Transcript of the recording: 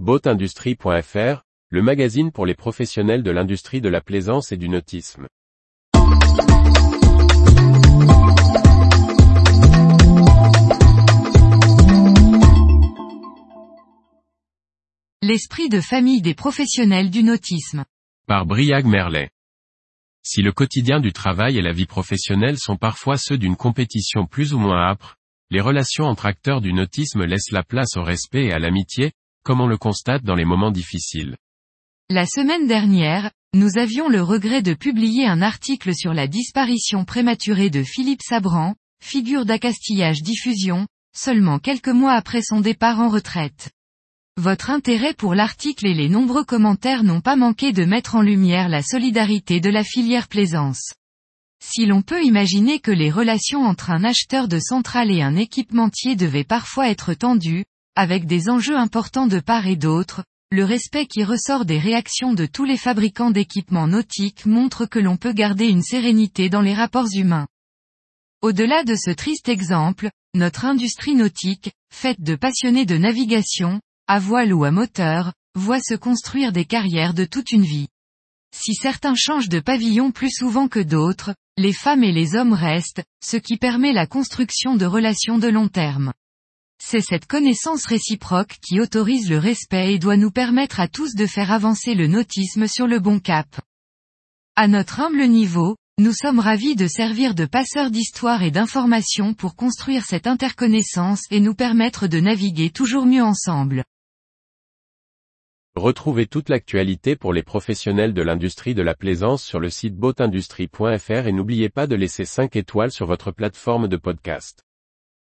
Boatindustrie.fr, le magazine pour les professionnels de l'industrie de la plaisance et du nautisme. L'esprit de famille des professionnels du nautisme. Par Briag Merlet. Si le quotidien du travail et la vie professionnelle sont parfois ceux d'une compétition plus ou moins âpre, les relations entre acteurs du nautisme laissent la place au respect et à l'amitié, comme on le constate dans les moments difficiles. La semaine dernière, nous avions le regret de publier un article sur la disparition prématurée de Philippe Sabran, figure d'accastillage diffusion, seulement quelques mois après son départ en retraite. Votre intérêt pour l'article et les nombreux commentaires n'ont pas manqué de mettre en lumière la solidarité de la filière plaisance. Si l'on peut imaginer que les relations entre un acheteur de centrale et un équipementier devaient parfois être tendues, avec des enjeux importants de part et d'autre, le respect qui ressort des réactions de tous les fabricants d'équipements nautiques montre que l'on peut garder une sérénité dans les rapports humains. Au-delà de ce triste exemple, notre industrie nautique, faite de passionnés de navigation, à voile ou à moteur, voit se construire des carrières de toute une vie. Si certains changent de pavillon plus souvent que d'autres, les femmes et les hommes restent, ce qui permet la construction de relations de long terme. C'est cette connaissance réciproque qui autorise le respect et doit nous permettre à tous de faire avancer le nautisme sur le bon cap. À notre humble niveau, nous sommes ravis de servir de passeurs d'histoire et d'informations pour construire cette interconnaissance et nous permettre de naviguer toujours mieux ensemble. Retrouvez toute l'actualité pour les professionnels de l'industrie de la plaisance sur le site boatindustrie.fr et n'oubliez pas de laisser 5 étoiles sur votre plateforme de podcast.